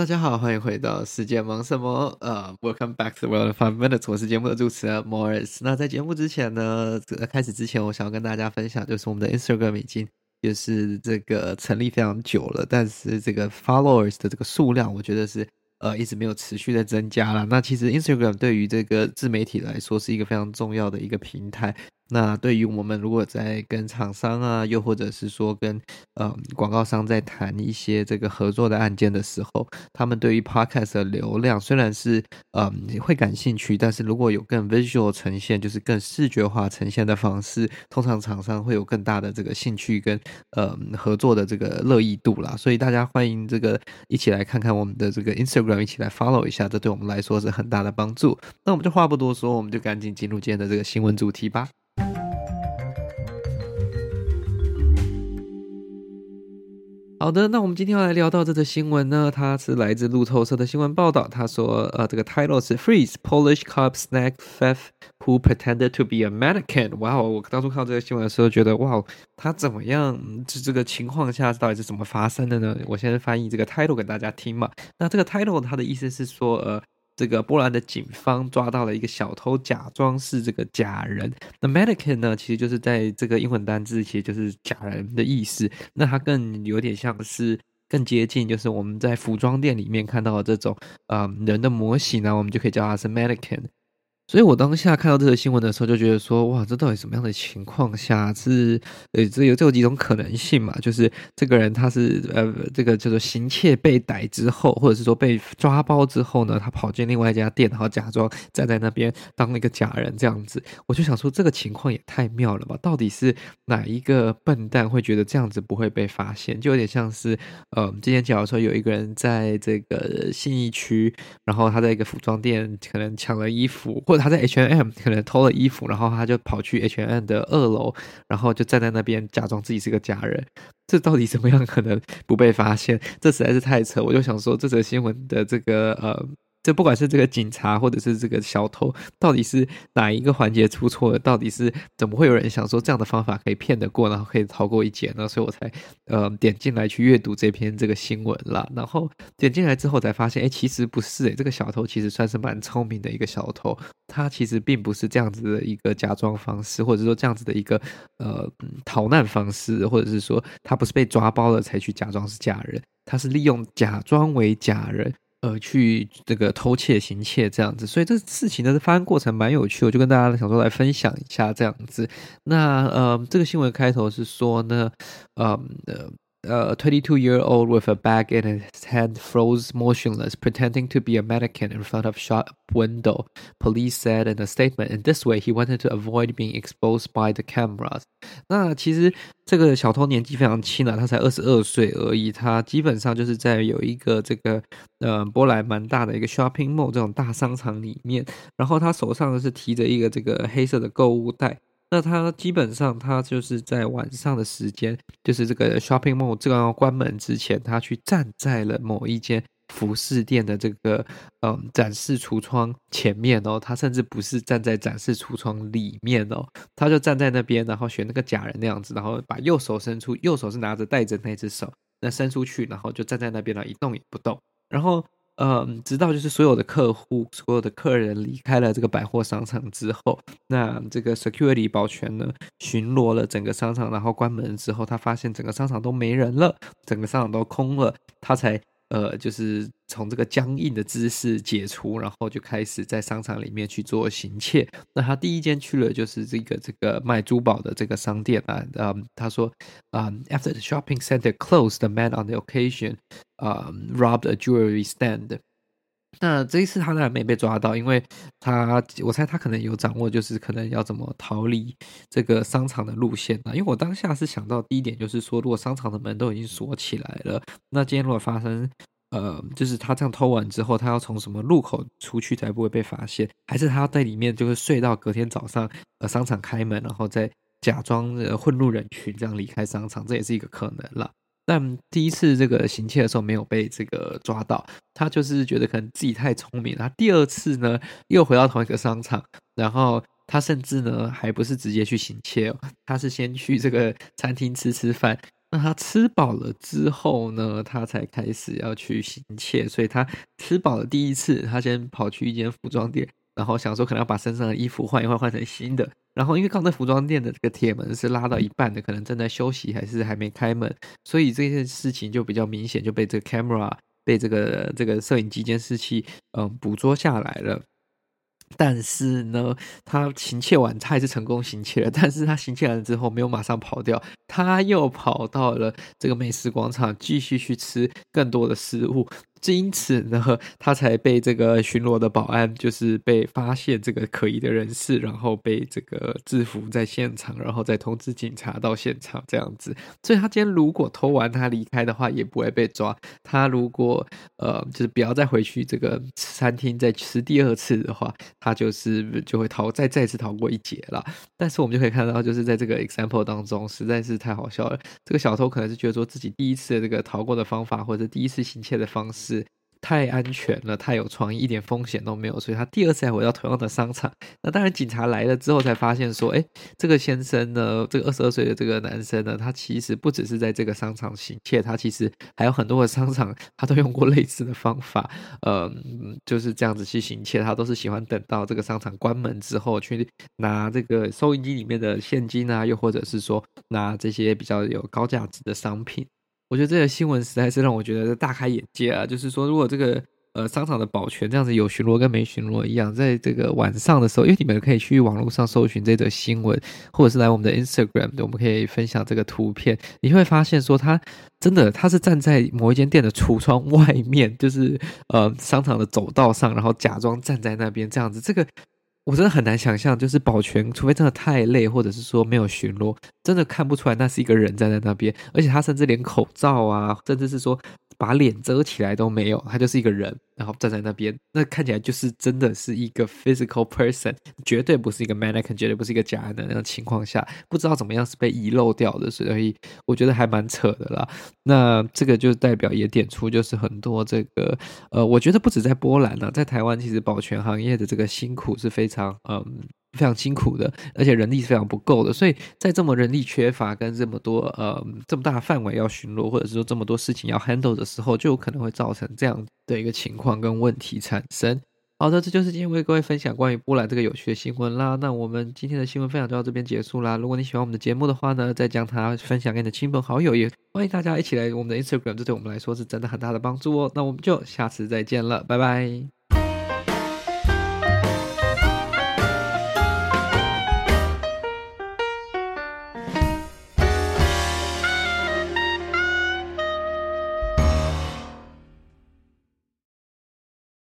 大家好，欢迎回到世界忙什么？呃、，Welcome back to World of Five Minutes，我是节目的主持人 Morris。那在节目之前呢，开始之前，我想要跟大家分享，就是我们的 Instagram 已经就是这个成立非常久了，但是这个 followers 的这个数量，我觉得是呃一直没有持续的增加了。那其实 Instagram 对于这个自媒体来说是一个非常重要的一个平台。那对于我们如果在跟厂商啊，又或者是说跟呃广告商在谈一些这个合作的案件的时候，他们对于 Podcast 的流量虽然是呃会感兴趣，但是如果有更 visual 呈现，就是更视觉化呈现的方式，通常厂商会有更大的这个兴趣跟呃合作的这个乐意度啦。所以大家欢迎这个一起来看看我们的这个 Instagram，一起来 follow 一下，这对我们来说是很大的帮助。那我们就话不多说，我们就赶紧进入今天的这个新闻主题吧。好的，那我们今天要来聊到这则新闻呢，它是来自路透社的新闻报道。他说，呃，这个 title 是 Freeze Polish cop snag theft who pretended to be a mannequin。哇哦，我当初看到这个新闻的时候，觉得哇，他怎么样？这这个情况下到底是怎么发生的呢？我先翻译这个 title 给大家听嘛。那这个 title 它的意思是说，呃。这个波兰的警方抓到了一个小偷，假装是这个假人。那 mannequin 呢，其实就是在这个英文单字，其实就是假人的意思。那它更有点像是更接近，就是我们在服装店里面看到的这种呃人的模型呢，我们就可以叫它是 mannequin。所以我当下看到这个新闻的时候，就觉得说，哇，这到底什么样的情况下是呃，这有这有几种可能性嘛？就是这个人他是呃，这个叫做行窃被逮之后，或者是说被抓包之后呢，他跑进另外一家店，然后假装站在那边当那个假人这样子。我就想说，这个情况也太妙了吧？到底是哪一个笨蛋会觉得这样子不会被发现？就有点像是呃，之前假如说有一个人在这个信义区，然后他在一个服装店可能抢了衣服，或者他在 H&M 可能偷了衣服，然后他就跑去 H&M 的二楼，然后就站在那边假装自己是个假人。这到底怎么样可能不被发现？这实在是太扯！我就想说，这则新闻的这个呃。这不管是这个警察，或者是这个小偷，到底是哪一个环节出错了？到底是怎么会有人想说这样的方法可以骗得过，然后可以逃过一劫呢？所以我才呃点进来去阅读这篇这个新闻啦。然后点进来之后才发现，哎，其实不是，哎，这个小偷其实算是蛮聪明的一个小偷，他其实并不是这样子的一个假装方式，或者说这样子的一个呃逃难方式，或者是说他不是被抓包了才去假装是假人，他是利用假装为假人。呃，去这个偷窃、行窃这样子，所以这事情的发生过程蛮有趣，我就跟大家想说来分享一下这样子。那呃，这个新闻开头是说呢，呃 呃。Uh, a 22-year-old with a bag in his hand froze motionless, pretending to be a mannequin in front of shop window. Police said in a statement, "In this way, he wanted to avoid being exposed by the cameras." 那其实这个小偷年纪非常轻啊，他才二十二岁而已。他基本上就是在有一个这个呃波兰蛮大的一个 shopping mall 这种大商场里面，然后他手上是提着一个这个黑色的购物袋。 那他基本上，他就是在晚上的时间，就是这个 shopping mall 这个要关门之前，他去站在了某一间服饰店的这个嗯展示橱窗前面哦。他甚至不是站在展示橱窗里面哦，他就站在那边，然后学那个假人那样子，然后把右手伸出，右手是拿着带着那只手，那伸出去，然后就站在那边了，一动也不动，然后。嗯，直到就是所有的客户、所有的客人离开了这个百货商场之后，那这个 security 保全呢巡逻了整个商场，然后关门之后，他发现整个商场都没人了，整个商场都空了，他才呃就是从这个僵硬的姿势解除，然后就开始在商场里面去做行窃。那他第一间去了就是这个这个卖珠宝的这个商店啊，嗯，他说，嗯，after the shopping center closed, the man on the occasion 啊、，robbed a jewelry stand。那这一次他当然没被抓到，因为他我猜他可能有掌握，就是可能要怎么逃离这个商场的路线啊。因为我当下是想到第一点就是说，如果商场的门都已经锁起来了，那今天如果发生呃，就是他这样偷完之后，他要从什么路口出去才不会被发现？还是他要在里面就是睡到隔天早上，呃，商场开门，然后再假装呃混入人群这样离开商场，这也是一个可能了。但第一次这个行窃的时候没有被这个抓到，他就是觉得可能自己太聪明了。他第二次呢又回到同一个商场，然后他甚至呢还不是直接去行窃哦，他是先去这个餐厅吃吃饭，那他吃饱了之后呢，他才开始要去行窃。所以他吃饱了第一次，他先跑去一间服装店，然后想说可能要把身上的衣服换一换，换成新的。然后因为刚才服装店的这个铁门是拉到一半的，可能正在休息还是还没开门，所以这件事情就比较明显，就被这个 camera 被这个这个摄影机监视器嗯捕捉下来了。但是呢，他行窃完，他还是成功行窃了。但是他行窃完之后，没有马上跑掉，他又跑到了这个美食广场，继续去吃更多的食物。因此呢，他才被这个巡逻的保安就是被发现这个可疑的人士，然后被这个制服在现场，然后再通知警察到现场这样子。所以他今天如果偷完他离开的话，也不会被抓。他如果呃就是不要再回去这个餐厅再吃第二次的话，他就是就会逃再再次逃过一劫了。但是我们就可以看到，就是在这个 example 当中，实在是太好笑了。这个小偷可能是觉得说自己第一次的这个逃过的方法，或者第一次行窃的方式。太安全了，太有创意，一点风险都没有，所以他第二次还回到同样的商场。那当然，警察来了之后才发现说，哎，这个先生呢，这个二十二岁的这个男生呢，他其实不只是在这个商场行窃，他其实还有很多的商场，他都用过类似的方法，嗯，就是这样子去行窃。他都是喜欢等到这个商场关门之后，去拿这个收银机里面的现金啊，又或者是说拿这些比较有高价值的商品。我觉得这个新闻实在是让我觉得大开眼界啊！就是说，如果这个呃商场的保全这样子有巡逻跟没巡逻一样，在这个晚上的时候，因为你们可以去网络上搜寻这则新闻，或者是来我们的 Instagram，我们可以分享这个图片，你会发现说他真的他是站在某一间店的橱窗外面，就是呃商场的走道上，然后假装站在那边这样子，这个。我真的很难想象，就是保全，除非真的太累，或者是说没有巡逻，真的看不出来那是一个人站在那边，而且他甚至连口罩啊，甚至是说。把脸遮起来都没有，他就是一个人，然后站在那边，那看起来就是真的是一个 physical person，绝对不是一个 mannequin，绝对不是一个假人的那种情况下，不知道怎么样是被遗漏掉的，所以我觉得还蛮扯的啦。那这个就代表也点出，就是很多这个呃，我觉得不止在波兰呢，在台湾其实保全行业的这个辛苦是非常嗯。非常辛苦的，而且人力是非常不够的，所以在这么人力缺乏跟这么多呃这么大范围要巡逻，或者是说这么多事情要 handle 的时候，就有可能会造成这样的一个情况跟问题产生。好的，这就是今天为各位分享关于波兰这个有趣的新闻啦。那我们今天的新闻分享就到这边结束啦。如果你喜欢我们的节目的话呢，再将它分享给你的亲朋好友，也欢迎大家一起来我们的 Instagram，这对我们来说是真的很大的帮助哦。那我们就下次再见了，拜拜。